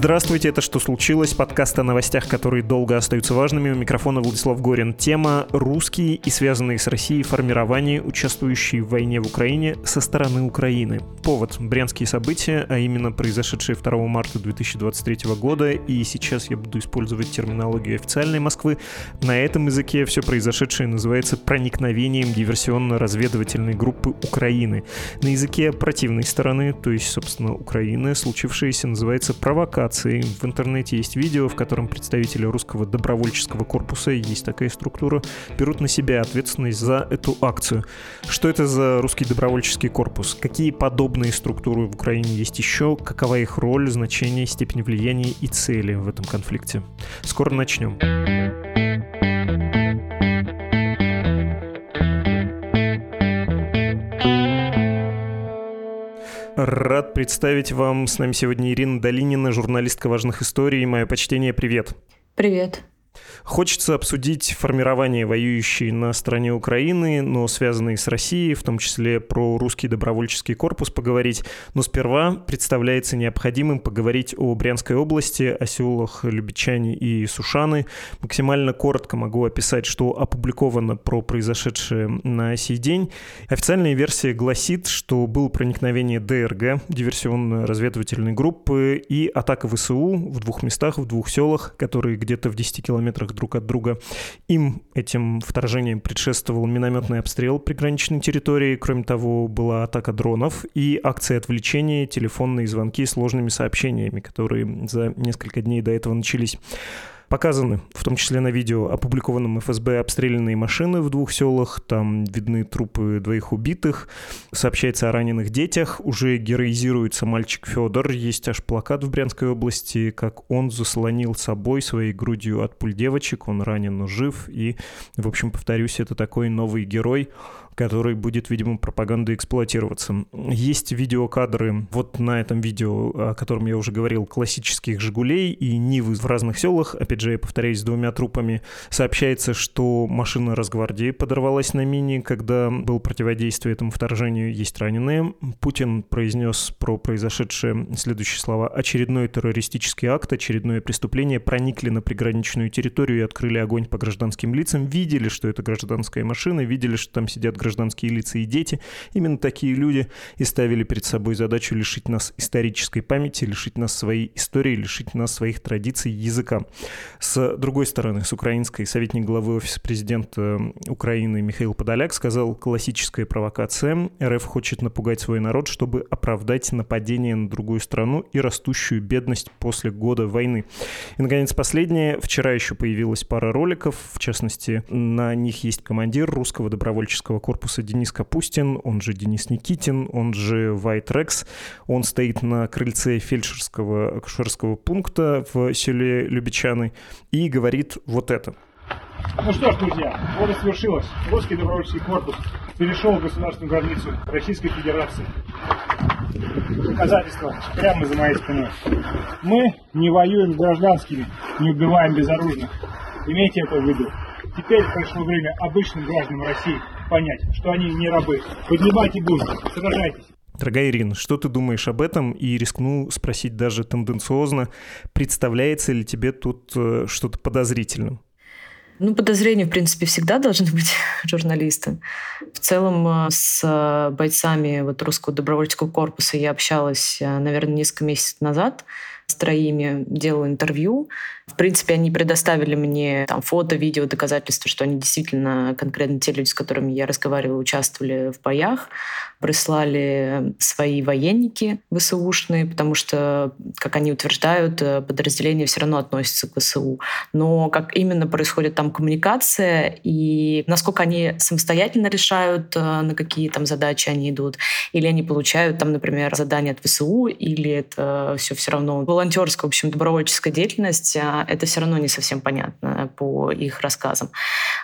Здравствуйте, это «Что случилось?» Подкаст о новостях, которые долго остаются важными. У микрофона Владислав Горин. Тема «Русские и связанные с Россией формирования, участвующие в войне в Украине со стороны Украины». Повод – брянские события, а именно произошедшие 2 марта 2023 года. И сейчас я буду использовать терминологию официальной Москвы. На этом языке все произошедшее называется проникновением диверсионно-разведывательной группы Украины. На языке противной стороны, то есть, собственно, Украины, случившееся называется провокацией провокации. В интернете есть видео, в котором представители русского добровольческого корпуса, есть такая структура, берут на себя ответственность за эту акцию. Что это за русский добровольческий корпус? Какие подобные структуры в Украине есть еще? Какова их роль, значение, степень влияния и цели в этом конфликте? Скоро начнем. Рад представить вам с нами сегодня Ирина Долинина, журналистка важных историй. Мое почтение, привет. Привет. Хочется обсудить формирование воюющей на стороне Украины, но связанные с Россией, в том числе про русский добровольческий корпус поговорить. Но сперва представляется необходимым поговорить о Брянской области, о селах Любичане и Сушаны. Максимально коротко могу описать, что опубликовано про произошедшее на сей день. Официальная версия гласит, что было проникновение ДРГ, диверсионно-разведывательной группы, и атака ВСУ в двух местах, в двух селах, которые где-то в 10 километрах километрах друг от друга. Им, этим вторжением, предшествовал минометный обстрел приграничной территории. Кроме того, была атака дронов и акция отвлечения, телефонные звонки с сложными сообщениями, которые за несколько дней до этого начались. Показаны, в том числе на видео, опубликованном ФСБ обстрелянные машины в двух селах, там видны трупы двоих убитых, сообщается о раненых детях, уже героизируется мальчик Федор, есть аж плакат в Брянской области, как он заслонил собой своей грудью от пуль девочек, он ранен, но жив, и, в общем, повторюсь, это такой новый герой, который будет, видимо, пропагандой эксплуатироваться. Есть видеокадры вот на этом видео, о котором я уже говорил, классических «Жигулей» и «Нивы» в разных селах. Опять же, я повторяюсь, с двумя трупами. Сообщается, что машина Росгвардии подорвалась на мине, когда было противодействие этому вторжению. Есть раненые. Путин произнес про произошедшее следующие слова. «Очередной террористический акт, очередное преступление проникли на приграничную территорию и открыли огонь по гражданским лицам. Видели, что это гражданская машина, видели, что там сидят гражданские гражданские лица и дети, именно такие люди и ставили перед собой задачу лишить нас исторической памяти, лишить нас своей истории, лишить нас своих традиций, языка. С другой стороны, с украинской, советник главы Офиса президента Украины Михаил Подоляк сказал, классическая провокация. РФ хочет напугать свой народ, чтобы оправдать нападение на другую страну и растущую бедность после года войны. И, наконец, последнее. Вчера еще появилась пара роликов, в частности, на них есть командир русского добровольческого корпуса корпуса Денис Капустин, он же Денис Никитин, он же White Rex. Он стоит на крыльце фельдшерского акушерского пункта в селе Любичаны и говорит вот это. Ну что ж, друзья, вот и свершилось. Русский добровольческий корпус перешел государственную границу Российской Федерации. Доказательства прямо за моей спиной. Мы не воюем с гражданскими, не убиваем безоружных. Имейте это в виду. Теперь пришло время обычным гражданам России понять, что они не рабы. Поднимайте бунт, сражайтесь. Дорогая Ирина, что ты думаешь об этом? И рискну спросить даже тенденциозно, представляется ли тебе тут э, что-то подозрительным? Ну, подозрения, в принципе, всегда должны быть журналисты. В целом э, с э, бойцами вот русского добровольческого корпуса я общалась, наверное, несколько месяцев назад с троими, делала интервью. В принципе, они предоставили мне там, фото, видео, доказательства, что они действительно, конкретно те люди, с которыми я разговаривала, участвовали в боях. Прислали свои военники ВСУшные, потому что, как они утверждают, э, подразделения все равно относятся к ВСУ. Но как именно происходит там коммуникация и насколько они самостоятельно решают, э, на какие там задачи они идут, или они получают там, например, задание от ВСУ, или это все все равно волонтерская, в общем, добровольческая деятельность, а это все равно не совсем понятно по их рассказам.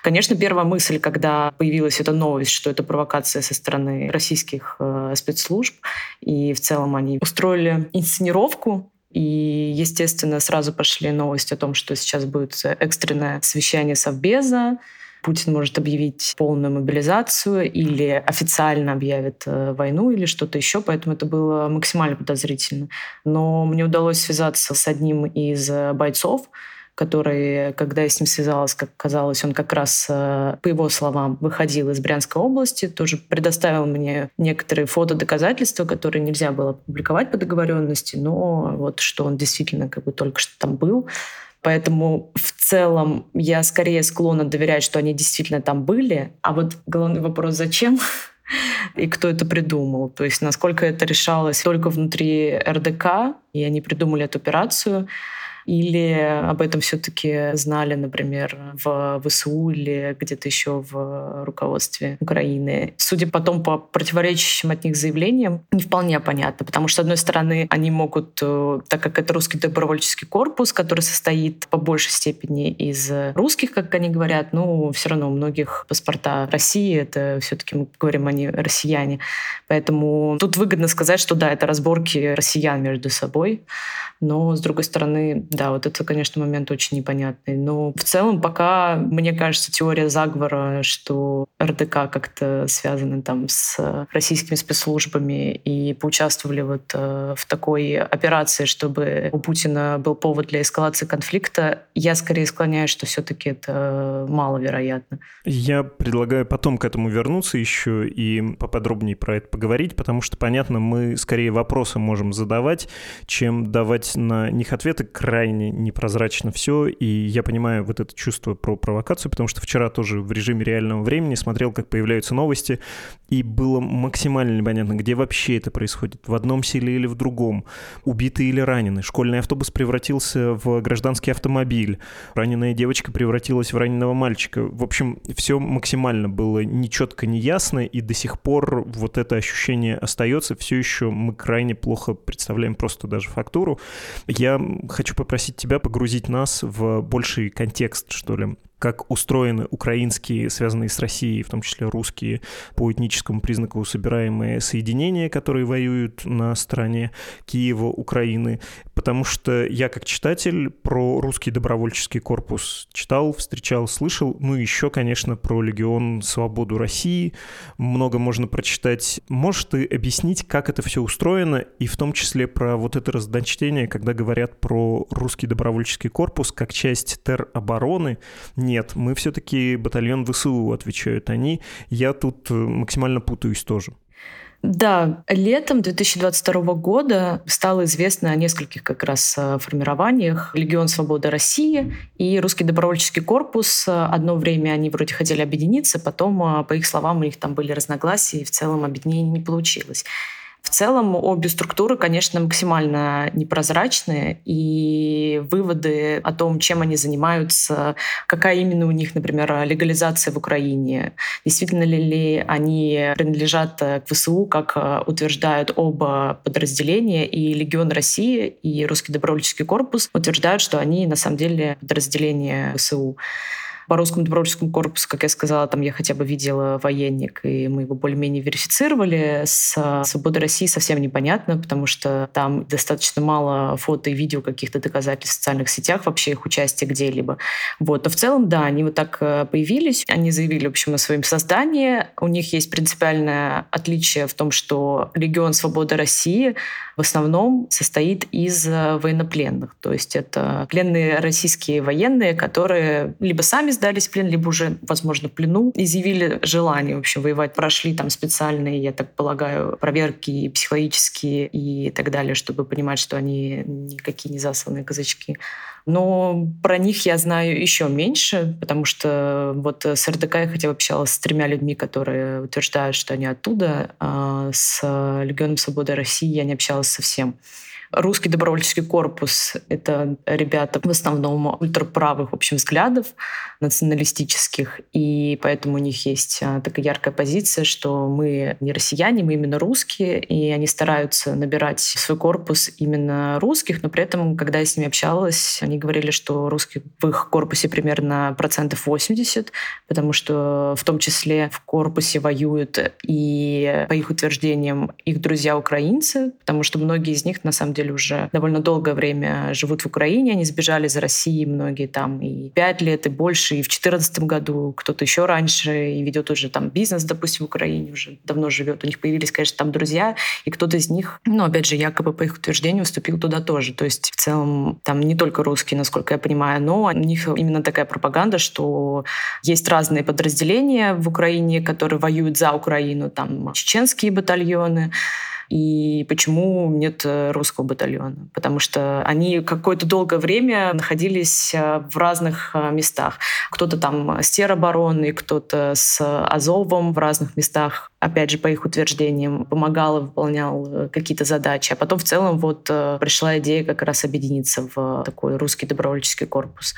Конечно, первая мысль, когда появилась эта новость, что это провокация со стороны российских э, спецслужб, и в целом они устроили инсценировку и, естественно, сразу пошли новости о том, что сейчас будет экстренное совещание Совбеза, Путин может объявить полную мобилизацию или официально объявит э, войну или что-то еще, поэтому это было максимально подозрительно. Но мне удалось связаться с одним из э, бойцов, который, когда я с ним связалась, как казалось, он как раз, э, по его словам, выходил из Брянской области, тоже предоставил мне некоторые фотодоказательства, которые нельзя было публиковать по договоренности, но вот что он действительно как бы только что там был. Поэтому в целом я скорее склонна доверять, что они действительно там были. А вот главный вопрос, зачем? и кто это придумал. То есть насколько это решалось только внутри РДК, и они придумали эту операцию, или об этом все-таки знали, например, в ВСУ или где-то еще в руководстве Украины. Судя потом по противоречащим от них заявлениям, не вполне понятно, потому что, с одной стороны, они могут, э, так как это русский добровольческий корпус, который состоит по большей степени из русских, как они говорят, ну, все равно у многих паспорта России, это все-таки мы говорим, они россияне. Поэтому тут выгодно сказать, что да, это разборки россиян между собой. Но, с другой стороны, да, вот это, конечно, момент очень непонятный. Но в целом пока, мне кажется, теория заговора, что РДК как-то связаны там с российскими спецслужбами и поучаствовали вот э, в такой операции, чтобы у Путина был повод для эскалации конфликта, я скорее склоняюсь, что все-таки это маловероятно. Я предлагаю потом к этому вернуться еще и поподробнее про это поговорить, потому что, понятно, мы скорее вопросы можем задавать, чем давать на них ответы крайне непрозрачно все, и я понимаю вот это чувство про провокацию, потому что вчера тоже в режиме реального времени смотрел, как появляются новости, и было максимально непонятно, где вообще это происходит, в одном селе или в другом, убитый или раненый. Школьный автобус превратился в гражданский автомобиль, раненая девочка превратилась в раненого мальчика. В общем, все максимально было нечетко, неясно, и до сих пор вот это ощущение остается. Все еще мы крайне плохо представляем просто даже фактуру. Я хочу попросить тебя погрузить нас в больший контекст, что ли, как устроены украинские, связанные с Россией, в том числе русские, по этническому признаку собираемые соединения, которые воюют на стороне Киева, Украины. Потому что я, как читатель, про русский добровольческий корпус читал, встречал, слышал. Ну, еще, конечно, про Легион Свободу России. Много можно прочитать. Можешь ты объяснить, как это все устроено, и в том числе про вот это разночтение, когда говорят про русский добровольческий корпус как часть теробороны, нет, мы все-таки батальон ВСУ, отвечают они. Я тут э, максимально путаюсь тоже. Да, летом 2022 года стало известно о нескольких как раз э, формированиях. Легион Свободы России и Русский добровольческий корпус. Одно время они вроде хотели объединиться, потом, э, по их словам, у них там были разногласия, и в целом объединение не получилось. В целом обе структуры, конечно, максимально непрозрачные, и выводы о том, чем они занимаются, какая именно у них, например, легализация в Украине, действительно ли они принадлежат к ВСУ, как утверждают оба подразделения, и Легион России, и Русский добровольческий корпус утверждают, что они на самом деле подразделения ВСУ. По русскому добровольческому корпусу, как я сказала, там я хотя бы видела военник, и мы его более-менее верифицировали. С «Свободой России» совсем непонятно, потому что там достаточно мало фото и видео каких-то доказательств в социальных сетях вообще их участия где-либо. Вот. Но в целом, да, они вот так э, появились. Они заявили, в общем, о своем создании. У них есть принципиальное отличие в том, что Легион Свободы России в основном состоит из э, военнопленных. То есть это пленные российские военные, которые либо сами сдались в плен, либо уже, возможно, в плену, изъявили желание, в общем, воевать. Прошли там специальные, я так полагаю, проверки психологические и так далее, чтобы понимать, что они никакие не засланные казачки. Но про них я знаю еще меньше, потому что вот с РДК я хотя бы общалась с тремя людьми, которые утверждают, что они оттуда. А с Легионом Свободы России я не общалась совсем. Русский добровольческий корпус — это ребята в основном ультраправых, в общем, взглядов, националистических, и поэтому у них есть а, такая яркая позиция, что мы не россияне, мы именно русские, и они стараются набирать в свой корпус именно русских, но при этом, когда я с ними общалась, они говорили, что русских в их корпусе примерно процентов 80, потому что в том числе в корпусе воюют и, по их утверждениям, их друзья-украинцы, потому что многие из них, на самом деле, деле уже довольно долгое время живут в Украине, они сбежали из России, многие там и пять лет, и больше, и в четырнадцатом году, кто-то еще раньше, и ведет уже там бизнес, допустим, в Украине, уже давно живет. У них появились, конечно, там друзья, и кто-то из них, ну, опять же, якобы по их утверждению, вступил туда тоже. То есть в целом там не только русские, насколько я понимаю, но у них именно такая пропаганда, что есть разные подразделения в Украине, которые воюют за Украину, там чеченские батальоны, и почему нет э, русского батальона? Потому что они какое-то долгое время находились э, в разных э, местах. Кто-то там с теробороной, кто-то с Азовом в разных местах опять же, по их утверждениям, помогал и выполнял какие-то задачи. А потом в целом вот пришла идея как раз объединиться в такой русский добровольческий корпус.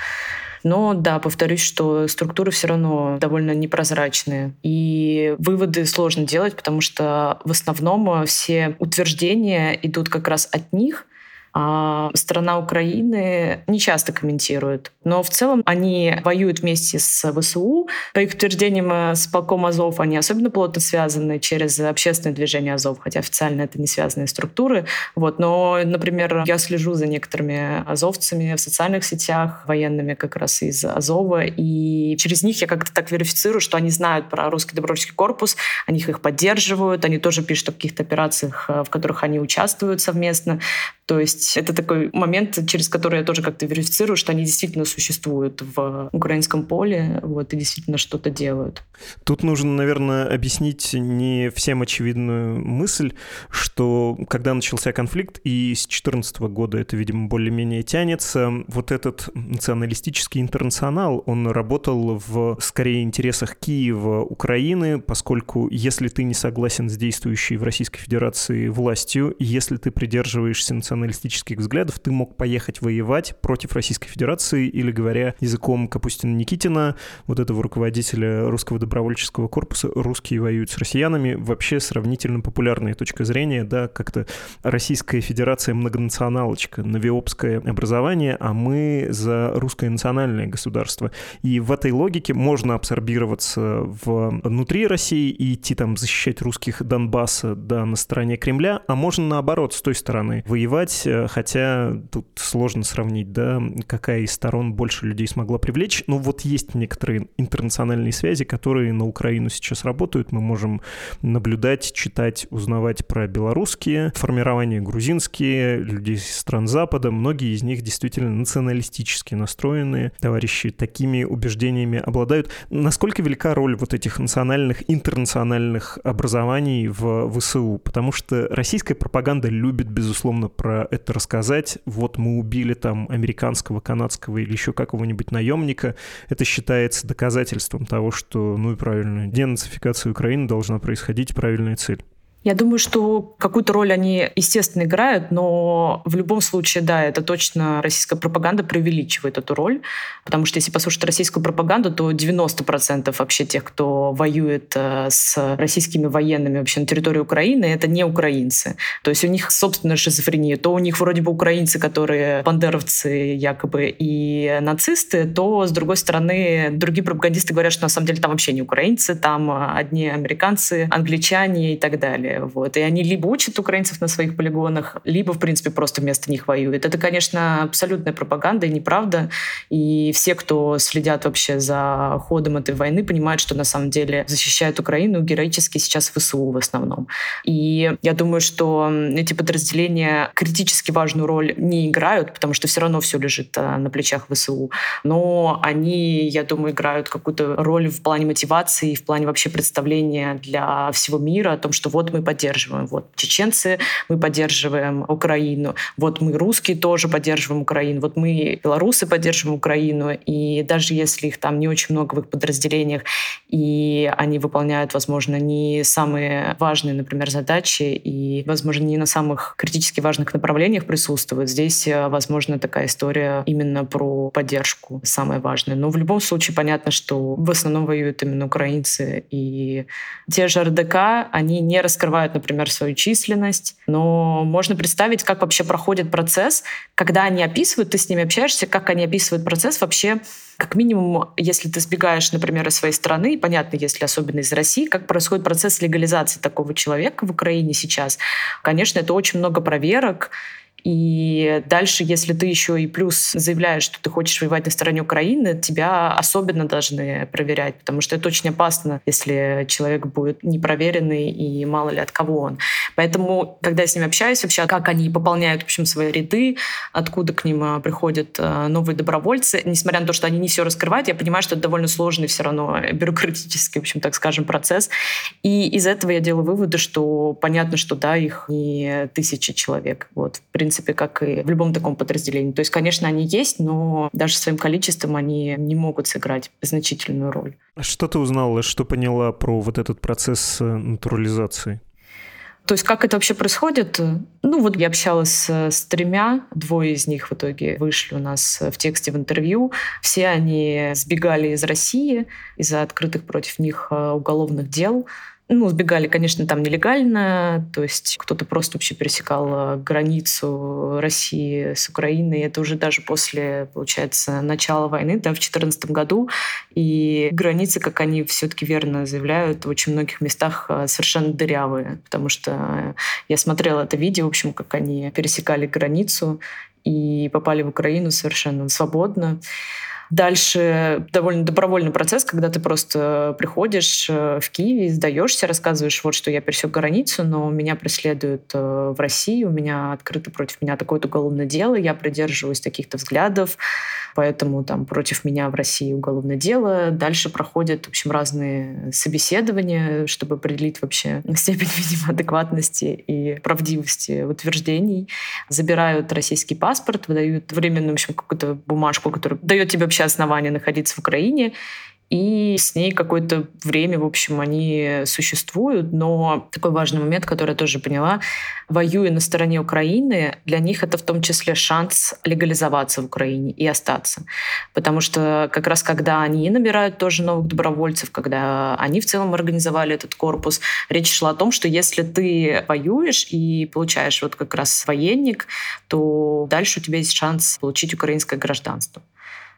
Но да, повторюсь, что структуры все равно довольно непрозрачные. И выводы сложно делать, потому что в основном все утверждения идут как раз от них — а страна Украины не часто комментирует. Но в целом они воюют вместе с ВСУ. По их утверждениям, э, с полком Азов они особенно плотно связаны через общественное движение Азов, хотя официально это не связанные структуры. Вот. Но, например, я слежу за некоторыми азовцами в социальных сетях, военными как раз из Азова, и через них я как-то так верифицирую, что они знают про русский добровольческий корпус, они их поддерживают, они тоже пишут о каких-то операциях, э, в которых они участвуют совместно. То есть это такой момент, через который я тоже как-то верифицирую, что они действительно существуют в украинском поле вот, и действительно что-то делают. Тут нужно, наверное, объяснить не всем очевидную мысль, что когда начался конфликт, и с 2014 года это, видимо, более-менее тянется, вот этот националистический интернационал, он работал в, скорее, интересах Киева, Украины, поскольку если ты не согласен с действующей в Российской Федерации властью, если ты придерживаешься националистического националистических взглядов, ты мог поехать воевать против Российской Федерации или, говоря языком Капустина-Никитина, вот этого руководителя русского добровольческого корпуса, русские воюют с россиянами, вообще сравнительно популярная точка зрения, да, как-то Российская Федерация многонационалочка, новиопское образование, а мы за русское национальное государство. И в этой логике можно абсорбироваться внутри России и идти там защищать русских Донбасса, да, на стороне Кремля, а можно наоборот, с той стороны, воевать сказать, э, хотя тут сложно сравнить, да, какая из сторон больше людей смогла привлечь. Но вот есть некоторые интернациональные связи, которые на Украину сейчас работают. Мы можем наблюдать, читать, узнавать про белорусские формирования, грузинские, людей из стран Запада. Многие из них действительно националистически настроенные. Товарищи такими убеждениями обладают. Насколько велика роль вот этих национальных, интернациональных образований в ВСУ? Потому что российская пропаганда любит, безусловно, про это рассказать. Вот мы убили там американского, канадского или еще какого-нибудь наемника. Это считается доказательством того, что, ну и правильно, денацификация Украины должна происходить, правильная цель. Я думаю, что какую-то роль они, естественно, играют, но в любом случае, да, это точно российская пропаганда преувеличивает эту роль, потому что если послушать российскую пропаганду, то 90% вообще тех, кто воюет э, с российскими военными вообще на территории Украины, это не украинцы. То есть у них собственная шизофрения. То у них вроде бы украинцы, которые бандеровцы якобы и нацисты, то, с другой стороны, другие пропагандисты говорят, что на самом деле там вообще не украинцы, там одни американцы, англичане и так далее далее. Вот. И они либо учат украинцев на своих полигонах, либо, в принципе, просто вместо них воюют. Это, конечно, абсолютная пропаганда и неправда. И все, кто следят вообще за ходом этой войны, понимают, что на самом деле защищают Украину героически сейчас ВСУ в основном. И я думаю, что эти подразделения критически важную роль не играют, потому что все равно все лежит э, на плечах ВСУ. Но они, я думаю, играют какую-то роль в плане мотивации, в плане вообще представления для всего мира о том, что вот мы мы поддерживаем. Вот чеченцы, мы поддерживаем Украину. Вот мы русские тоже поддерживаем Украину. Вот мы белорусы поддерживаем Украину. И даже если их там не очень много в их подразделениях, и они выполняют, возможно, не самые важные, например, задачи, и, возможно, не на самых критически важных направлениях присутствуют, здесь, э, возможно, такая история именно про поддержку самая важная. Но в любом случае понятно, что в основном воюют именно украинцы, и те же РДК, они не раскрывают скрывают, например, свою численность. Но можно представить, как вообще проходит процесс, когда они описывают, ты с ними общаешься, как они описывают процесс вообще как минимум, если ты сбегаешь, например, из своей страны, понятно, если особенно из России, как происходит процесс легализации такого человека в Украине сейчас. Конечно, это очень много проверок, И дальше, если ты еще и плюс заявляешь, что ты хочешь воевать на стороне Украины, тебя особенно должны проверять, потому что это очень опасно, если человек будет непроверенный и мало ли от кого он. Поэтому, когда я с ними общаюсь, вообще, как они пополняют, в общем, свои ряды, откуда к ним а, приходят а, новые добровольцы, несмотря на то, что они не все раскрывают, я понимаю, что это довольно сложный все равно бюрократический, в общем, так скажем, процесс. И из этого я делаю выводы, что понятно, что да, их не тысячи человек. Вот, в принципе, как и в любом таком подразделении. То есть, конечно, они есть, но даже своим количеством они не могут сыграть значительную роль. А что ты узнала, что поняла про вот этот процесс э, натурализации? То есть как это вообще происходит? Ну вот я общалась с тремя, двое из них в итоге вышли у нас в тексте в интервью. Все они сбегали из России из-за открытых против них э, уголовных дел. Ну, сбегали, конечно, там нелегально, то есть кто-то просто вообще пересекал э, границу России с Украиной. Это уже даже после, получается, начала войны, да, в 2014 году. И границы, как они все-таки верно заявляют, в очень многих местах э, совершенно дырявые, потому что я смотрела это видео, в общем, как они пересекали границу и попали в Украину совершенно свободно. Дальше довольно добровольный процесс, когда ты просто приходишь э, в Киеве, сдаешься, рассказываешь, вот что я пересек границу, но меня преследуют э, в России, у меня открыто против меня такое-то уголовное дело, я придерживаюсь таких-то взглядов, поэтому там против меня в России уголовное дело. Дальше проходят, в общем, разные собеседования, чтобы определить вообще степень, видимо, адекватности и правдивости утверждений. Забирают российский паспорт, выдают временную, в общем, какую-то бумажку, которая дает тебе вообще вообще основания находиться в Украине, и с ней какое-то время, в общем, они существуют. Но такой важный момент, который я тоже поняла, воюя на стороне Украины, для них это в том числе шанс легализоваться в Украине и остаться. Потому что как раз когда они набирают тоже новых добровольцев, когда они в целом организовали этот корпус, речь шла о том, что если ты воюешь и получаешь вот как раз военник, то дальше у тебя есть шанс получить украинское гражданство.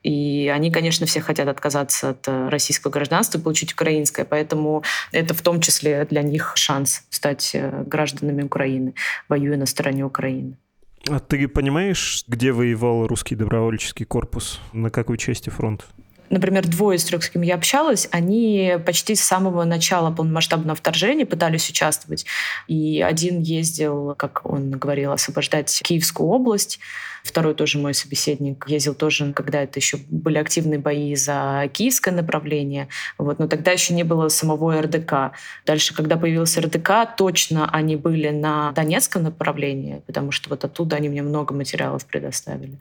И они, конечно, все хотят отказаться от э, российского гражданства и получить украинское, поэтому это в том числе для них шанс стать э, гражданами Украины, воюя на стороне Украины. А ты понимаешь, где воевал русский добровольческий корпус? На какой части фронта? например, двое из трех, с кем я общалась, они почти с самого начала полномасштабного вторжения пытались участвовать. И один ездил, как он говорил, освобождать Киевскую область, Второй тоже мой собеседник ездил тоже, когда это еще были активные бои за киевское направление. Вот, но тогда еще не было самого РДК. Дальше, когда появился РДК, точно они были на Донецком направлении, потому что вот оттуда они мне много материалов предоставили.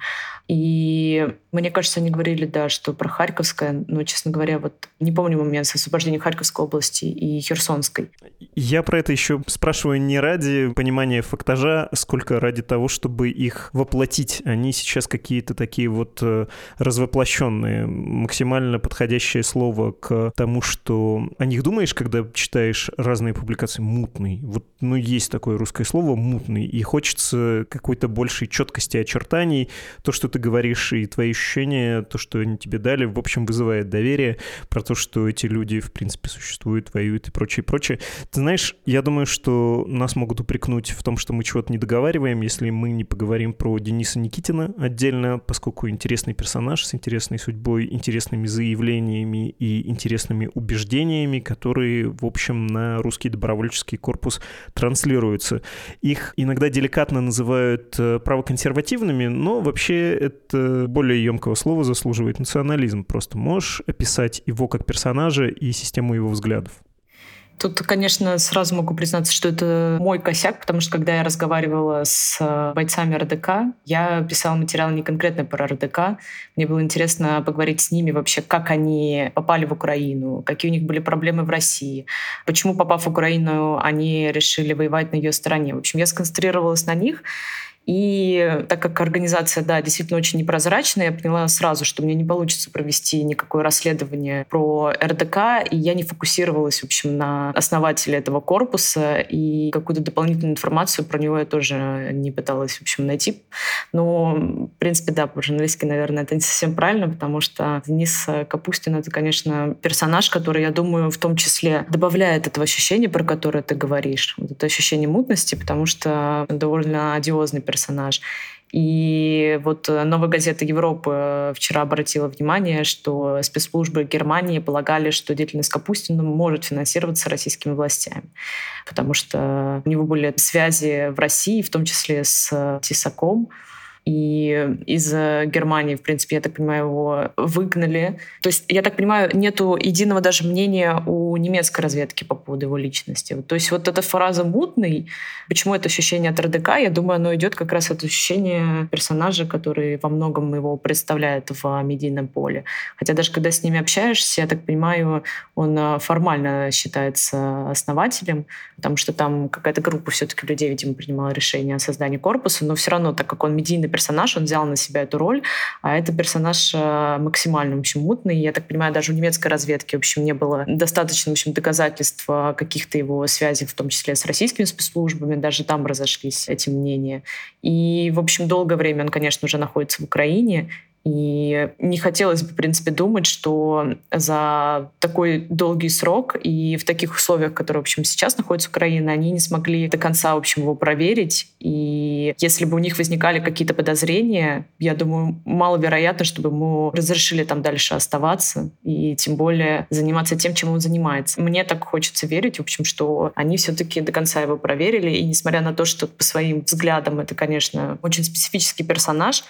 И мне кажется, они говорили, да, что про Харьковское, но, честно говоря, вот не помню момент с освобождением Харьковской области и Херсонской. Я про это еще спрашиваю не ради понимания фактажа, сколько ради того, чтобы их воплотить быть, они сейчас какие-то такие вот э, развоплощенные, максимально подходящее слово к тому, что о них думаешь, когда читаешь разные публикации, мутный. Вот, ну, есть такое русское слово мутный, и хочется какой-то большей четкости очертаний. То, что ты говоришь, и твои ощущения, то, что они тебе дали, в общем, вызывает доверие про то, что эти люди, в принципе, существуют, воюют и прочее, прочее. Ты знаешь, я думаю, что нас могут упрекнуть в том, что мы чего-то не договариваем, если мы не поговорим про Дениса Никитина отдельно, поскольку интересный персонаж с интересной судьбой, интересными заявлениями и интересными убеждениями, которые, в общем, на русский добровольческий корпус транслируются. Их иногда деликатно называют э, правоконсервативными, но вообще это более емкого слова заслуживает национализм. Просто можешь описать его как персонажа и систему его взглядов? Тут, конечно, сразу могу признаться, что это мой косяк, потому что когда я разговаривала с э, бойцами РДК, я писала материал не конкретно про РДК. Мне было интересно поговорить с ними вообще, как они попали в Украину, какие у них были проблемы в России, почему, попав в Украину, они решили воевать на ее стороне. В общем, я сконцентрировалась на них, и так как организация, да, действительно очень непрозрачная, я поняла сразу, что мне не получится провести никакое расследование про РДК, и я не фокусировалась, в общем, на основателе этого корпуса, и какую-то дополнительную информацию про него я тоже не пыталась, в общем, найти. Но, в принципе, да, по-журналистски, наверное, это не совсем правильно, потому что Денис Капустин — это, конечно, персонаж, который, я думаю, в том числе добавляет этого ощущения, про которое ты говоришь, вот это ощущение мутности, потому что довольно одиозный персонаж персонаж. И вот новая газета Европы вчера обратила внимание, что спецслужбы Германии полагали, что деятельность Капустина может финансироваться российскими властями, потому что у него были связи в России, в том числе с Тесаком, и из Германии, в принципе, я так понимаю, его выгнали. То есть, я так понимаю, нету единого даже мнения у немецкой разведки по поводу его личности. То есть вот эта фраза «мутный», почему это ощущение от РДК, я думаю, оно идет как раз от ощущения персонажа, который во многом его представляет в медийном поле. Хотя даже когда с ними общаешься, я так понимаю, он а, формально считается основателем, потому что там какая-то группа все-таки людей, видимо, принимала решение о создании корпуса, но все равно, так как он медийный персонаж, он взял на себя эту роль, а это персонаж э, максимально, в общем, мутный. Я так понимаю, даже у немецкой разведки, в общем, не было достаточно, в общем, доказательств каких-то его связей, в том числе с российскими спецслужбами, даже там разошлись эти мнения. И, в общем, долгое время он, конечно, уже находится в Украине, и не хотелось бы, в принципе, думать, что за такой долгий срок и в таких условиях, которые, в общем, сейчас находится Украина, они не смогли до конца, в общем, его проверить. И если бы у них возникали какие-то подозрения, я думаю, маловероятно, чтобы ему разрешили там дальше оставаться и тем более заниматься тем, чем он занимается. Мне так хочется верить, в общем, что они все-таки до конца его проверили. И несмотря на то, что по своим взглядам это, конечно, очень специфический персонаж,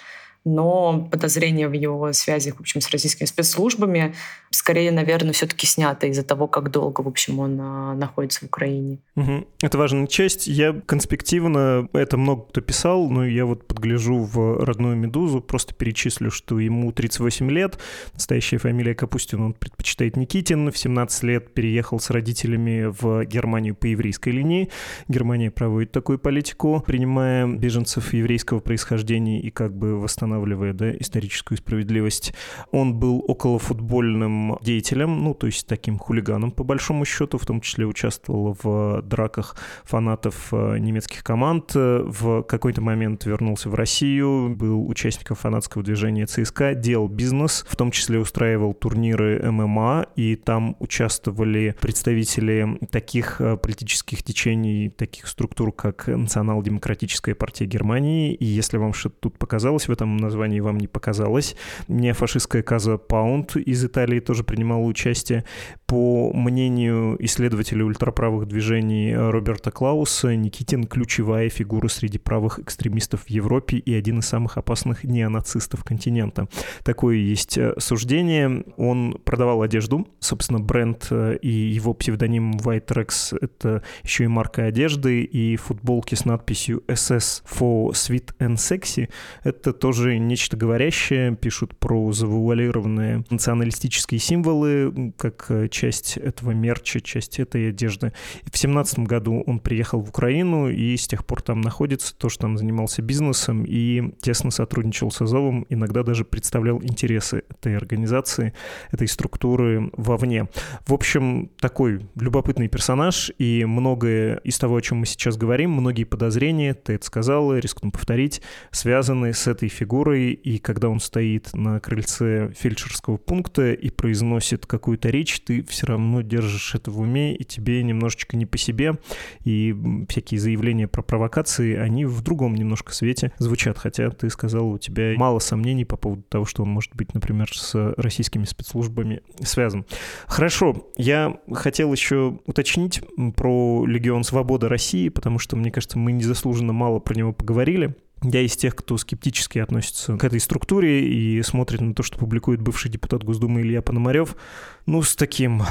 но подозрения в его связях, в общем, с российскими спецслужбами скорее, наверное, все-таки снято из-за того, как долго, в общем, он а, находится в Украине. Угу. Это важная часть. Я конспективно, это много кто писал, но я вот подгляжу в родную «Медузу», просто перечислю, что ему 38 лет, настоящая фамилия Капустин, он предпочитает Никитин, в 17 лет переехал с родителями в Германию по еврейской линии. Германия проводит такую политику, принимая беженцев еврейского происхождения и как бы восстанавливая да, историческую справедливость. Он был околофутбольным деятелем, ну, то есть таким хулиганом, по большому счету, в том числе участвовал в драках фанатов э, немецких команд. В какой-то момент вернулся в Россию, был участником фанатского движения ЦСКА, делал бизнес, в том числе устраивал турниры ММА, и там участвовали представители таких э, политических течений, таких структур, как Национал-демократическая партия Германии. И если вам что-то тут показалось в этом названии, вам не показалось, не фашистская каза Паунд из Италии тоже принимала участие. По мнению исследователя ультраправых движений Роберта Клауса, Никитин – ключевая фигура среди правых экстремистов в Европе и один из самых опасных неонацистов континента. Такое есть э, суждение. Он продавал одежду. Собственно, бренд э, и его псевдоним White Rex — это еще и марка одежды, и футболки с надписью SS for Sweet and Sexy — это тоже нечто говорящее. Пишут про завуалированные националистические символы, как э, часть этого мерча, часть этой одежды. В семнадцатом году он приехал в Украину и с тех пор там находится, тоже там занимался бизнесом и тесно сотрудничал с Азовом, иногда даже представлял интересы этой организации, этой структуры вовне. В общем, такой любопытный персонаж, и многое из того, о чем мы сейчас говорим, многие подозрения, ты это сказала, рискну повторить, связаны с этой фигурой, и когда он стоит на крыльце фельдшерского пункта и произносит какую-то речь, ты все равно держишь это в уме, и тебе немножечко не по себе, и всякие заявления про провокации, они в другом немножко свете звучат, хотя ты сказал, у тебя мало сомнений по поводу того, что он может быть, например, с российскими спецслужбами связан. Хорошо, я хотел еще уточнить про Легион Свободы России, потому что, мне кажется, мы незаслуженно мало про него поговорили. Я из тех, кто скептически относится к этой структуре и смотрит на то, что публикует бывший депутат Госдумы Илья Пономарев, ну, с таким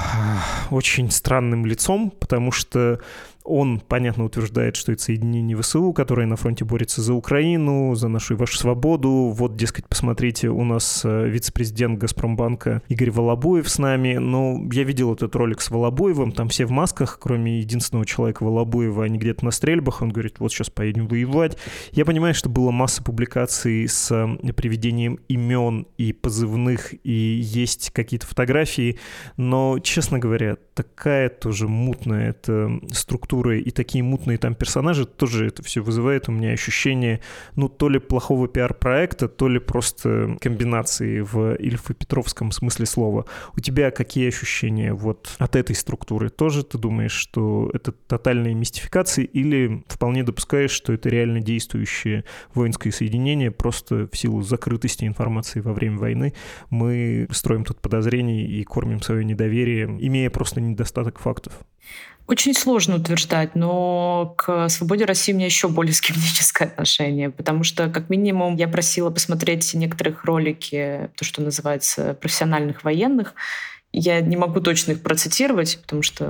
очень странным лицом, потому что он, понятно, утверждает, что это соединение ВСУ, которое на фронте борется за Украину, за нашу и вашу свободу. Вот, дескать, посмотрите, у нас э, вице-президент Газпромбанка Игорь Волобуев с нами. Но я видел этот ролик с Волобуевым, там все в масках, кроме единственного человека Волобуева, они где-то на стрельбах. Он говорит, вот сейчас поедем воевать. Я понимаю, что было масса публикаций с э, приведением имен и позывных, и есть какие-то фотографии, но, честно говоря, такая тоже мутная эта структура структуры и такие мутные там персонажи, тоже это все вызывает у меня ощущение, ну, то ли плохого пиар-проекта, то ли просто комбинации в Ильфо-Петровском смысле слова. У тебя какие ощущения вот от этой структуры? Тоже ты думаешь, что это тотальная мистификация или вполне допускаешь, что это реально действующее воинское соединение, просто в силу закрытости информации во время войны мы строим тут подозрений и кормим свое недоверие, имея просто недостаток фактов? Очень сложно утверждать, но к «Свободе России» у меня еще более скептическое отношение, потому что, как минимум, я просила посмотреть некоторых ролики, то, что называется, профессиональных военных, я не могу точно их процитировать, потому что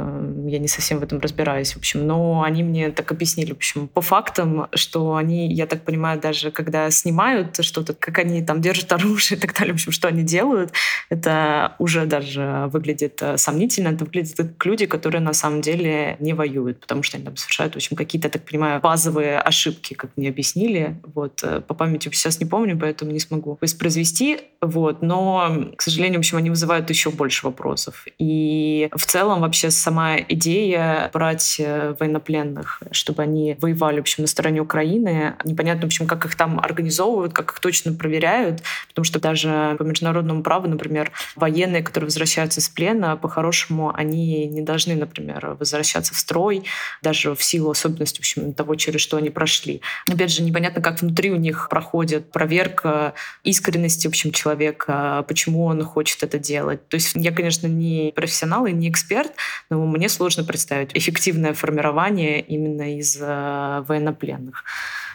я не совсем в этом разбираюсь, в общем. Но они мне так объяснили, в общем, по фактам, что они, я так понимаю, даже когда снимают что-то, как они там держат оружие и так далее, в общем, что они делают, это уже даже выглядит э, сомнительно. Это выглядит как люди, которые на самом деле не воюют, потому что они там совершают, в общем, какие-то, так понимаю, базовые ошибки, как мне объяснили. Вот. Э, по памяти сейчас не помню, поэтому не смогу воспроизвести. Вот. Но, к сожалению, в общем, они вызывают еще больше вопросов. И в целом вообще сама идея брать э, военнопленных, чтобы они воевали, в общем, на стороне Украины, непонятно, в общем, как их там организовывают, как их точно проверяют, потому что даже по международному праву, например, военные, которые возвращаются из плена, по-хорошему, они не должны, например, возвращаться в строй, даже в силу особенностей, в общем, того, через что они прошли. Опять же, непонятно, как внутри у них проходит проверка искренности, в общем, человека, почему он хочет это делать. То есть я, конечно, не профессионал и не эксперт, но мне сложно представить эффективное формирование именно из э, военнопленных.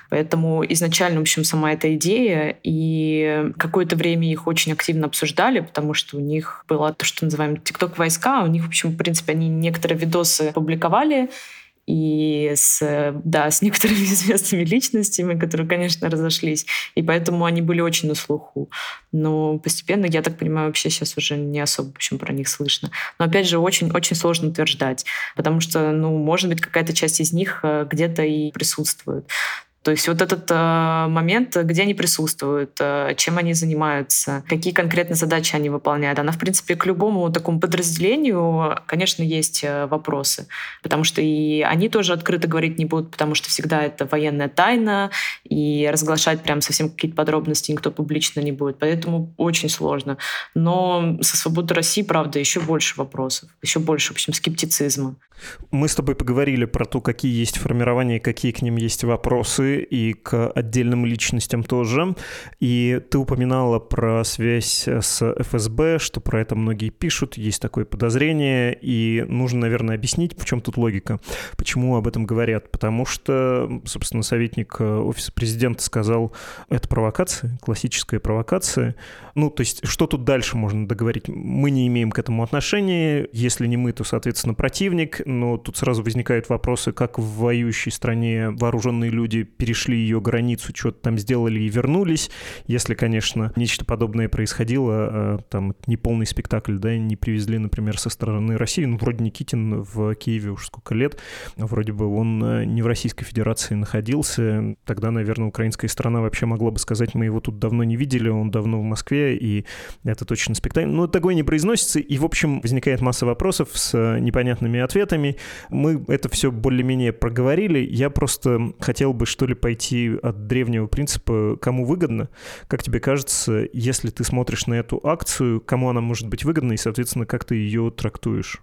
Поэтому изначально, в общем, сама эта идея, и какое-то время их очень активно обсуждали, потому что у них было то, что называем TikTok-войска, у них, в общем, в принципе, они некоторые видосы публиковали, и с, да, с некоторыми известными личностями, которые, конечно, разошлись. И поэтому они были очень на слуху. Но постепенно, я так понимаю, вообще сейчас уже не особо в общем, про них слышно. Но опять же, очень-очень сложно утверждать, потому что, ну, может быть, какая-то часть из них э, где-то и присутствует. То есть вот этот э, момент, где они присутствуют, э, чем они занимаются, какие конкретные задачи они выполняют, она, в принципе, к любому такому подразделению, конечно, есть э, вопросы, потому что и они тоже открыто говорить не будут, потому что всегда это военная тайна, и разглашать прям совсем какие-то подробности никто публично не будет, поэтому очень сложно. Но со свободой России, правда, еще больше вопросов, еще больше, в общем, скептицизма. Мы с тобой поговорили про то, какие есть формирования, какие к ним есть вопросы, и к отдельным личностям тоже. И ты упоминала про связь с ФСБ, что про это многие пишут, есть такое подозрение, и нужно, наверное, объяснить, в чем тут логика, почему об этом говорят. Потому что, собственно, советник Офиса президента сказал, это провокация, классическая провокация. Ну, то есть, что тут дальше можно договорить? Мы не имеем к этому отношения, если не мы, то, соответственно, противник, но тут сразу возникают вопросы, как в воюющей стране вооруженные люди перешли ее границу, что-то там сделали и вернулись. Если, конечно, нечто подобное происходило, а, там неполный спектакль, да, не привезли, например, со стороны России. Ну, вроде Никитин в Киеве уж сколько лет, вроде бы он э, не в Российской Федерации находился. Тогда, наверное, украинская страна вообще могла бы сказать, мы его тут давно не видели, он давно в Москве, и это точно спектакль. Но такое не произносится, и, в общем, возникает масса вопросов с непонятными ответами, ответами. Мы это все более-менее проговорили. Я просто хотел бы, что ли, пойти от древнего принципа, кому выгодно. Как тебе кажется, если ты смотришь на эту акцию, кому она может быть выгодна и, соответственно, как ты ее трактуешь?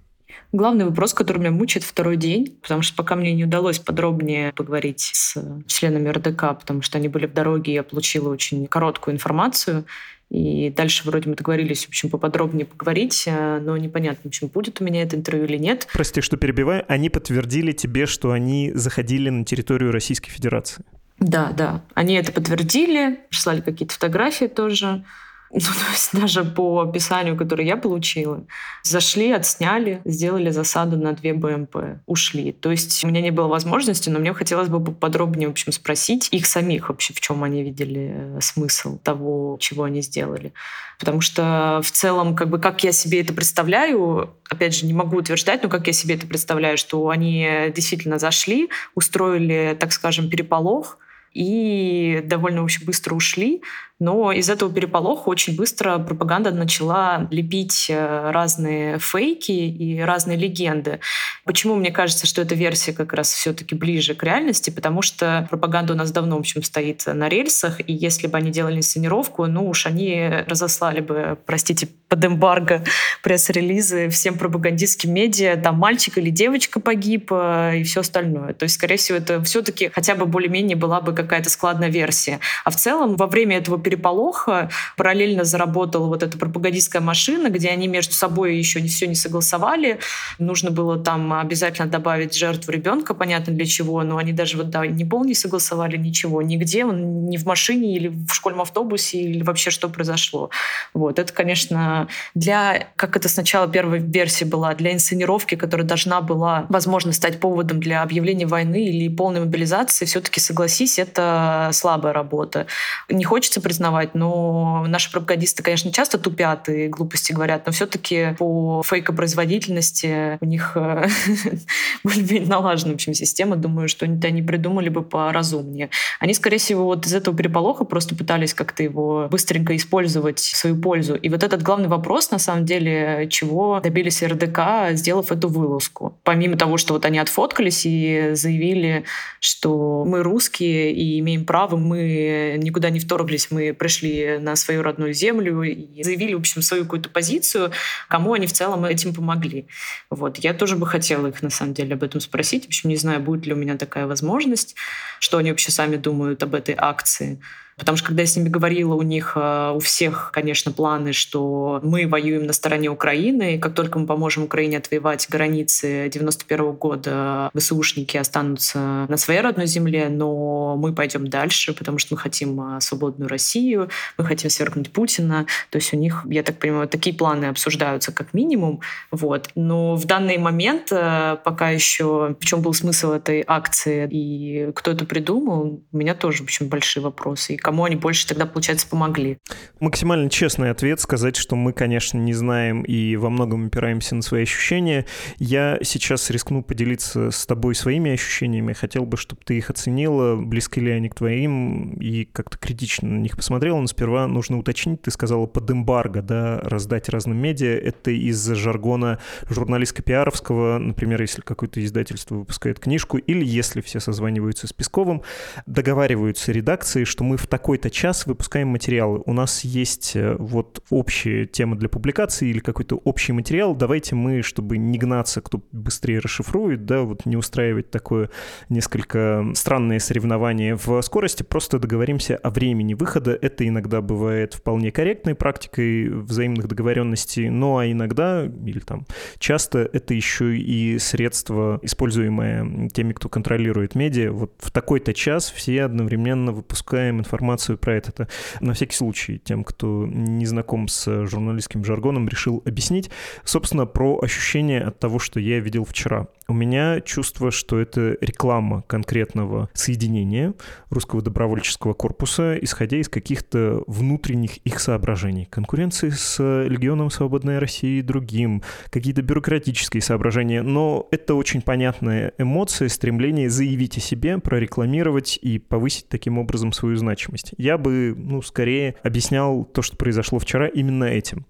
Главный вопрос, который меня мучает второй день, потому что пока мне не удалось подробнее поговорить с членами РДК, потому что они были в дороге, я получила очень короткую информацию. И дальше вроде мы договорились, в общем, поподробнее поговорить, э, но непонятно, в общем, будет у меня это интервью или нет. Прости, что перебиваю. Они подтвердили тебе, что они заходили на территорию Российской Федерации? Да, да. Они это подтвердили, прислали какие-то фотографии тоже. Ну, то есть даже по описанию, которое я получила, зашли, отсняли, сделали засаду на две БМП, ушли. То есть у меня не было возможности, но мне хотелось бы подробнее, в общем, спросить их самих вообще, в чем они видели э, смысл того, чего они сделали. Потому что в целом, как бы, как я себе это представляю, опять же, не могу утверждать, но как я себе это представляю, что они действительно зашли, устроили, так скажем, переполох, и довольно очень быстро ушли. Но из этого переполоха очень быстро пропаганда начала лепить э, разные фейки и разные легенды. Почему мне кажется, что эта версия как раз все-таки ближе к реальности? Потому что пропаганда у нас давно, в общем, стоит на рельсах, и если бы они делали инсценировку, ну уж они разослали бы, простите, под эмбарго пресс-релизы всем пропагандистским медиа, там мальчик или девочка погиб э, и все остальное. То есть, скорее всего, это все-таки хотя бы более-менее была бы какая-то складная версия. А в целом, во время этого параллельно заработала вот эта пропагандистская машина, где они между собой еще не все не согласовали. Нужно было там обязательно добавить жертву ребенка, понятно для чего, но они даже вот да, ни пол не согласовали, ничего, нигде, ни в машине или в школьном автобусе, или вообще что произошло. Вот, это, конечно, для, как это сначала первая версия была, для инсценировки, которая должна была, возможно, стать поводом для объявления войны или полной мобилизации, все-таки, согласись, это слабая работа. Не хочется признавать, но наши пропагандисты, конечно, часто тупят и глупости говорят, но все-таки по фейкопроизводительности у них э, более-менее налажена, в общем, система. Думаю, что они придумали бы поразумнее. Они, скорее всего, вот из этого переполоха просто пытались как-то его быстренько использовать в свою пользу. И вот этот главный вопрос, на самом деле, чего добились РДК, сделав эту вылазку. Помимо того, что вот они отфоткались и заявили, что мы русские и имеем право, мы никуда не вторглись, мы пришли на свою родную землю и заявили, в общем, свою какую-то позицию, кому они в целом этим помогли. Вот. Я тоже бы хотела их, на самом деле, об этом спросить. В общем, не знаю, будет ли у меня такая возможность, что они вообще сами думают об этой акции. Потому что когда я с ними говорила, у них э, у всех, конечно, планы, что мы воюем на стороне Украины, и как только мы поможем Украине отвоевать границы 91 года, ВСУшники останутся на своей родной земле, но мы пойдем дальше, потому что мы хотим э, свободную Россию, мы хотим свергнуть Путина. То есть у них, я так понимаю, такие планы обсуждаются как минимум. Вот. Но в данный момент э, пока еще, в чем был смысл этой акции и кто это придумал, у меня тоже, в общем, большие вопросы. И кому они больше тогда, получается, помогли. Максимально честный ответ сказать, что мы, конечно, не знаем и во многом опираемся на свои ощущения. Я сейчас рискну поделиться с тобой своими ощущениями. Хотел бы, чтобы ты их оценила, близки ли они к твоим, и как-то критично на них посмотрела. Но сперва нужно уточнить, ты сказала под эмбарго, да, раздать разным медиа. Это из жаргона журналистско-пиаровского, например, если какое-то издательство выпускает книжку, или если все созваниваются с Песковым, договариваются редакции, что мы в такой-то час выпускаем материалы. У нас есть э, вот общая тема для публикации или какой-то общий материал. Давайте мы, чтобы не гнаться, кто быстрее расшифрует, да, вот не устраивать такое несколько странное соревнование в скорости, просто договоримся о времени выхода. Это иногда бывает вполне корректной практикой взаимных договоренностей, но а иногда, или там часто, это еще и средство, используемое теми, кто контролирует медиа. Вот в такой-то час все одновременно выпускаем информацию информацию про это. это на всякий случай тем, кто не знаком с журналистским жаргоном, решил объяснить. Собственно, про ощущение от того, что я видел вчера. У меня чувство, что это реклама конкретного соединения русского добровольческого корпуса, исходя из каких-то внутренних их соображений. Конкуренции с Легионом Свободной России и другим, какие-то бюрократические соображения. Но это очень понятная эмоция, стремление заявить о себе, прорекламировать и повысить таким образом свою значимость. Я бы, ну, скорее объяснял то, что произошло вчера, именно этим.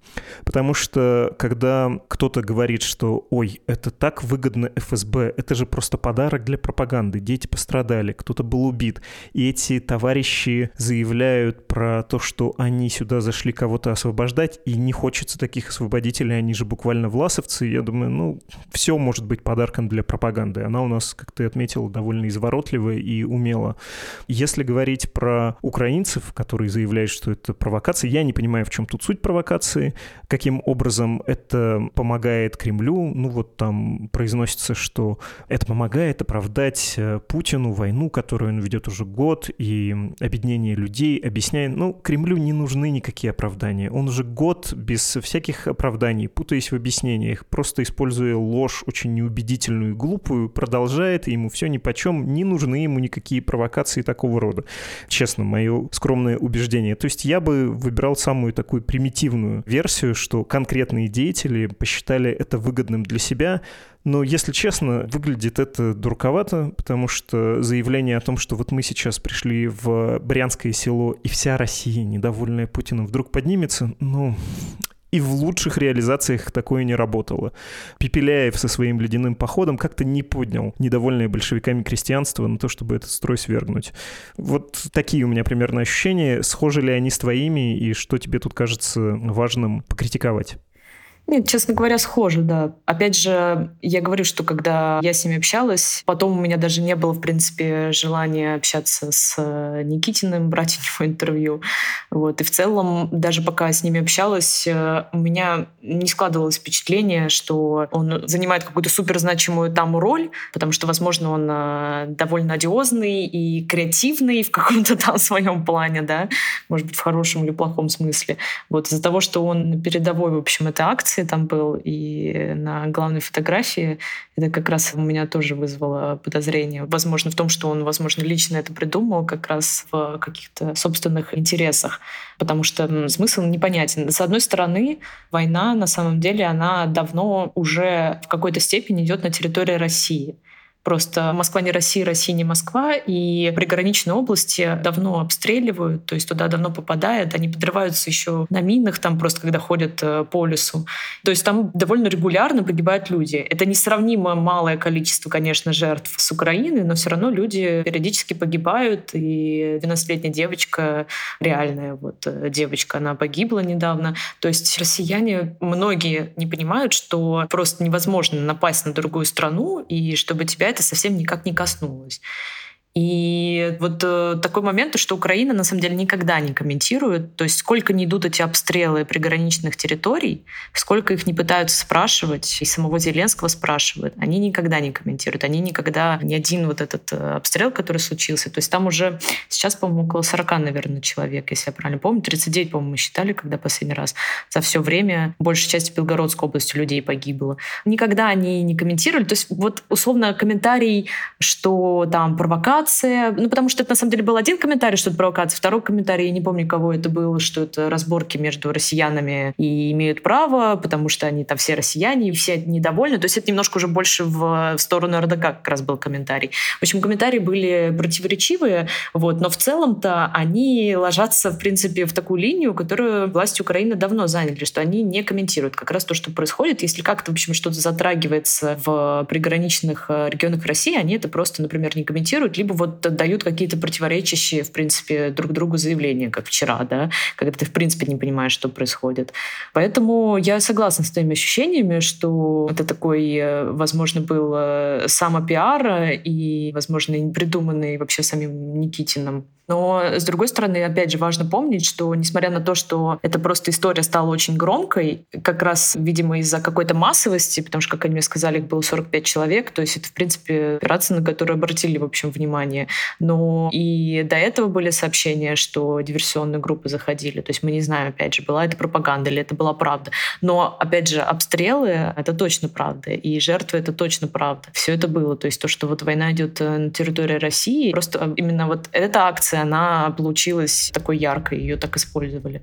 Потому что, когда кто-то говорит, что, ой, это так выгодно. Это же просто подарок для пропаганды. Дети пострадали, кто-то был убит. И эти товарищи заявляют про то, что они сюда зашли кого-то освобождать, и не хочется таких освободителей, они же буквально власовцы. Я думаю, ну, все может быть подарком для пропаганды. Она у нас, как ты отметил, довольно изворотливая и умела. Если говорить про украинцев, которые заявляют, что это провокация, я не понимаю, в чем тут суть провокации, каким образом это помогает Кремлю. Ну, вот там произносится, что это помогает оправдать э, Путину войну, которую он ведет уже год, и объединение людей, объясняя, ну, Кремлю не нужны никакие оправдания. Он уже год без всяких оправданий, путаясь в объяснениях, просто используя ложь очень неубедительную и глупую, продолжает, и ему все нипочем, не нужны ему никакие провокации такого рода. Честно, мое скромное убеждение. То есть я бы выбирал самую такую примитивную версию, что конкретные деятели посчитали это выгодным для себя, Но, если честно, выглядит это дураковато, потому что заявление о том, что вот мы сейчас пришли в Брянское село, и вся Россия, недовольная Путиным, вдруг поднимется, ну, и в лучших реализациях такое не работало. Пепеляев со своим ледяным походом как-то не поднял недовольное большевиками крестьянство на то, чтобы этот строй свергнуть. Вот такие у меня примерно ощущения. Схожи ли они с твоими, и что тебе тут кажется важным покритиковать? Нет, честно говоря, схоже, да. Опять же, я говорю, что когда я с ними общалась, потом у меня даже не было, в принципе, желания общаться с э, Никитиным, брать у него интервью. Вот. И в целом, даже пока я с ними общалась, э, у меня не складывалось впечатление, что он занимает какую-то суперзначимую там роль, потому что, возможно, он э, довольно одиозный и креативный в каком-то там своем плане, да, может быть, в хорошем или плохом смысле. Вот из-за того, что он передовой, в общем, этой акции, редакции там был, и на главной фотографии это как раз у меня тоже вызвало подозрение. Возможно, в том, что он, возможно, лично это придумал как раз в каких-то собственных интересах, потому что смысл непонятен. С одной стороны, война, на самом деле, она давно уже в какой-то степени идет на территории России. Просто Москва не Россия, Россия не Москва, и приграничные области давно обстреливают, то есть туда давно попадает, они подрываются еще на минах, там просто когда ходят э, по лесу. То есть там довольно регулярно погибают люди. Это несравнимо малое количество, конечно, жертв с Украины, но все равно люди периодически погибают, и 12-летняя девочка, реальная вот э, девочка, она погибла недавно. То есть россияне, многие не понимают, что просто невозможно напасть на другую страну, и чтобы тебя это совсем никак не коснулось. И вот э, такой момент, что Украина на самом деле никогда не комментирует, то есть сколько не идут эти обстрелы приграничных территорий, сколько их не пытаются спрашивать, и самого Зеленского спрашивают, они никогда не комментируют, они никогда, ни один вот этот э, обстрел, который случился, то есть там уже сейчас, по-моему, около 40, наверное, человек, если я правильно помню, 39, по-моему, мы считали, когда последний раз, за все время. Большая часть Белгородской области людей погибла. Никогда они не комментировали, то есть вот условно комментарий, что там провокация, провокация. Ну, потому что это на самом деле был один комментарий, что это провокация. Второй комментарий, я не помню, кого это был, что это разборки между россиянами и имеют право, потому что они там все россияне, и все недовольны. То есть это немножко уже больше в, в сторону РДК как раз был комментарий. В общем, комментарии были противоречивые, вот, но в целом-то они ложатся, в принципе, в такую линию, которую власти Украины давно заняли, что они не комментируют как раз то, что происходит. Если как-то, в общем, что-то затрагивается в приграничных э, регионах России, они это просто, например, не комментируют, либо вот дают какие-то противоречащие, в принципе, друг другу заявления, как вчера, да, когда ты, в принципе, не понимаешь, что происходит. Поэтому я согласна с твоими ощущениями, что это такой, э, возможно, был э, самопиар и, возможно, не придуманный вообще самим Никитином но, с другой стороны, опять же, важно помнить, что, несмотря на то, что эта просто история стала очень громкой, как раз, видимо, из-за какой-то массовости, потому что, как они мне сказали, их было 45 человек, то есть это, в принципе, операция, на которую обратили, в общем, внимание. Но и до этого были сообщения, что диверсионные группы заходили. То есть мы не знаем, опять же, была это пропаганда или это была правда. Но, опять же, обстрелы — это точно правда, и жертвы — это точно правда. Все это было. То есть то, что вот война идет э, на территории России, просто именно вот эта акция, она получилась такой яркой, ее так использовали.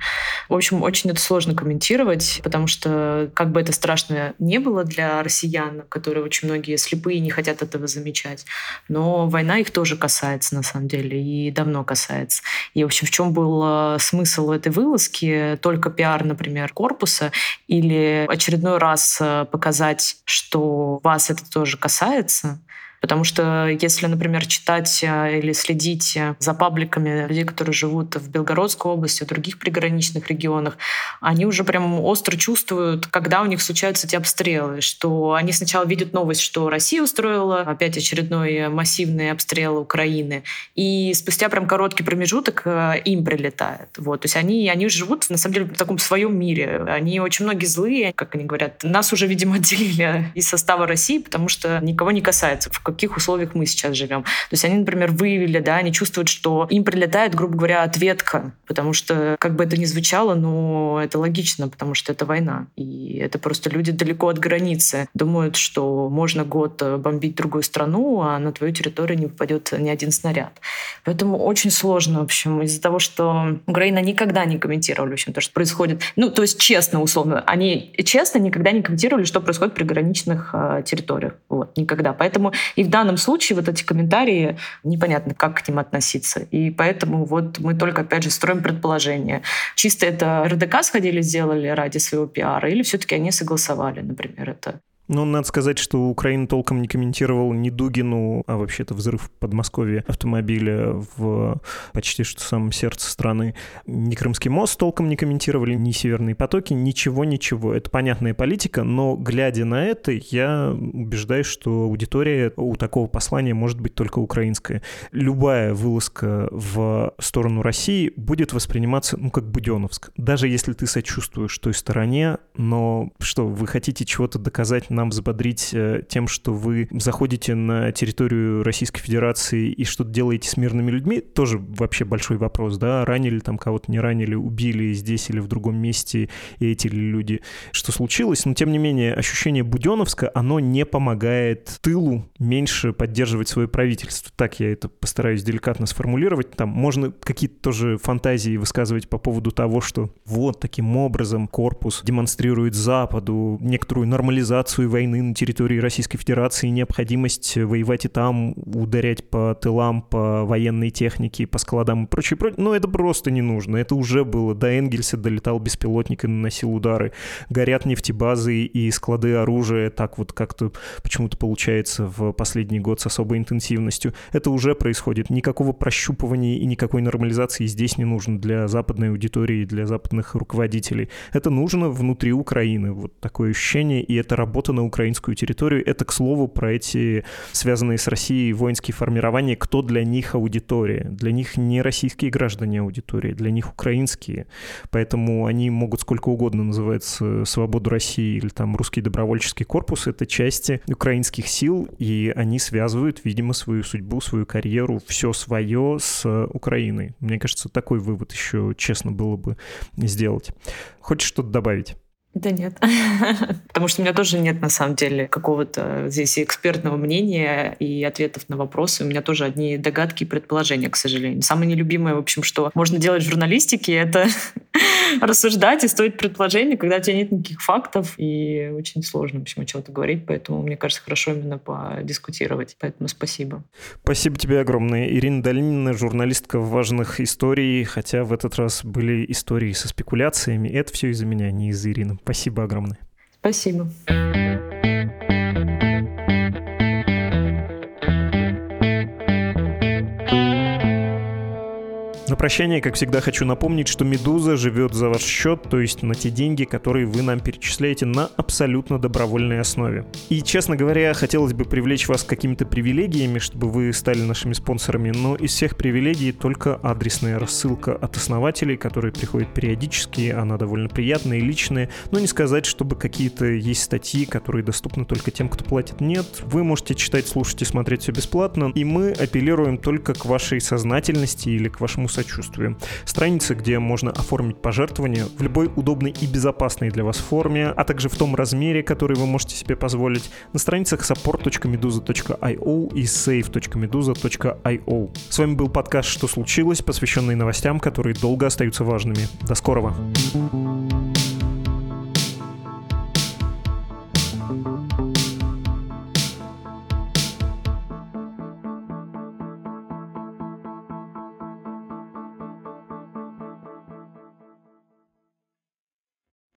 В общем, очень это сложно комментировать, потому что как бы это страшно не было для россиян, которые очень многие слепые не хотят этого замечать, но война их тоже касается на самом деле и давно касается. И, в общем, в чем был э, смысл этой вылазки? Только пиар, например, корпуса или очередной раз э, показать, что вас это тоже касается, Потому что если, например, читать э, или следить э, за пабликами людей, которые живут в Белгородской области, в других приграничных регионах, они уже прям остро чувствуют, когда у них случаются эти обстрелы, что они сначала видят новость, что Россия устроила опять очередной массивный обстрел Украины, и спустя прям короткий промежуток э, им прилетает. Вот. То есть они, они живут, на самом деле, в таком своем мире. Они очень многие злые, как они говорят. Нас уже, видимо, отделили из состава России, потому что никого не касается. В каких условиях мы сейчас живем. То есть они, например, выявили, да, они чувствуют, что им прилетает, грубо говоря, ответка, потому что, как бы это ни звучало, но это логично, потому что это война. И это просто люди далеко от границы думают, что можно год бомбить другую страну, а на твою территорию не попадет ни один снаряд. Поэтому очень сложно, в общем, из-за того, что Украина никогда не комментировала, в общем, то, что происходит. Ну, то есть честно, условно. Они честно никогда не комментировали, что происходит при граничных э, территориях. Вот, никогда. Поэтому и в данном случае вот эти комментарии непонятно, как к ним относиться. И поэтому вот мы только, опять же, строим предположение. Чисто это РДК сходили, сделали ради своего пиара, или все-таки они согласовали, например, это ну, надо сказать, что Украина толком не комментировала ни Дугину, а вообще-то взрыв в Подмосковье автомобиля в почти что самом сердце страны. Ни Крымский мост толком не комментировали, ни Северные потоки, ничего-ничего. Это понятная политика, но глядя на это, я убеждаюсь, что аудитория у такого послания может быть только украинская. Любая вылазка в сторону России будет восприниматься, ну, как Буденовск. Даже если ты сочувствуешь той стороне, но что, вы хотите чего-то доказать нам взбодрить э, тем, что вы заходите на территорию Российской Федерации и что-то делаете с мирными людьми, тоже вообще большой вопрос, да, ранили там кого-то, не ранили, убили здесь или в другом месте, и эти люди, что случилось, но тем не менее ощущение Буденовска, оно не помогает тылу меньше поддерживать свое правительство. Так я это постараюсь деликатно сформулировать. Там можно какие-то тоже фантазии высказывать по поводу того, что вот таким образом корпус демонстрирует Западу некоторую нормализацию войны на территории Российской Федерации, необходимость воевать и там, ударять по тылам, по военной технике, по складам и прочее, прочее. Но это просто не нужно. Это уже было. До Энгельса долетал беспилотник и наносил удары. Горят нефтебазы и склады оружия. Так вот как-то почему-то получается в последний год с особой интенсивностью. Это уже происходит. Никакого прощупывания и никакой нормализации здесь не нужно для западной аудитории, для западных руководителей. Это нужно внутри Украины. Вот такое ощущение, и это работа на украинскую территорию. Это, к слову, про эти связанные с Россией воинские формирования, кто для них аудитория. Для них не российские граждане аудитории, для них украинские. Поэтому они могут сколько угодно называться «Свободу России» или там «Русский добровольческий корпус». Это части украинских сил, и они связывают, видимо, свою судьбу, свою карьеру, все свое с Украиной. Мне кажется, такой вывод еще честно было бы сделать. Хочешь что-то добавить? Да нет. Потому что у меня тоже нет, на самом деле, какого-то здесь экспертного мнения и ответов на вопросы. У меня тоже одни догадки и предположения, к сожалению. Самое нелюбимое, в общем, что можно делать в журналистике, это рассуждать и строить предположения, когда у тебя нет никаких фактов, и очень сложно, в общем, о чем-то говорить. Поэтому, мне кажется, хорошо именно подискутировать. Поэтому спасибо. Спасибо тебе огромное. Ирина Долинина, журналистка важных историй, хотя в этот раз были истории со спекуляциями. Это все из-за меня, не из-за Ирины. Спасибо огромное. Спасибо. Прощание, как всегда, хочу напомнить, что «Медуза» живет за ваш счет, то есть на те деньги, которые вы нам перечисляете на абсолютно добровольной основе. И, честно говоря, хотелось бы привлечь вас какими-то привилегиями, чтобы вы стали нашими спонсорами, но из всех привилегий только адресная рассылка от основателей, которые приходят периодически, она довольно приятная и личная, но не сказать, чтобы какие-то есть статьи, которые доступны только тем, кто платит. Нет, вы можете читать, слушать и смотреть все бесплатно, и мы апеллируем только к вашей сознательности или к вашему сочувствию. Страница, где можно оформить пожертвование в любой удобной и безопасной для вас форме, а также в том размере, который вы можете себе позволить, на страницах support.meduza.io и save.meduza.io. С вами был подкаст «Что случилось?», посвященный новостям, которые долго остаются важными. До скорого! thank you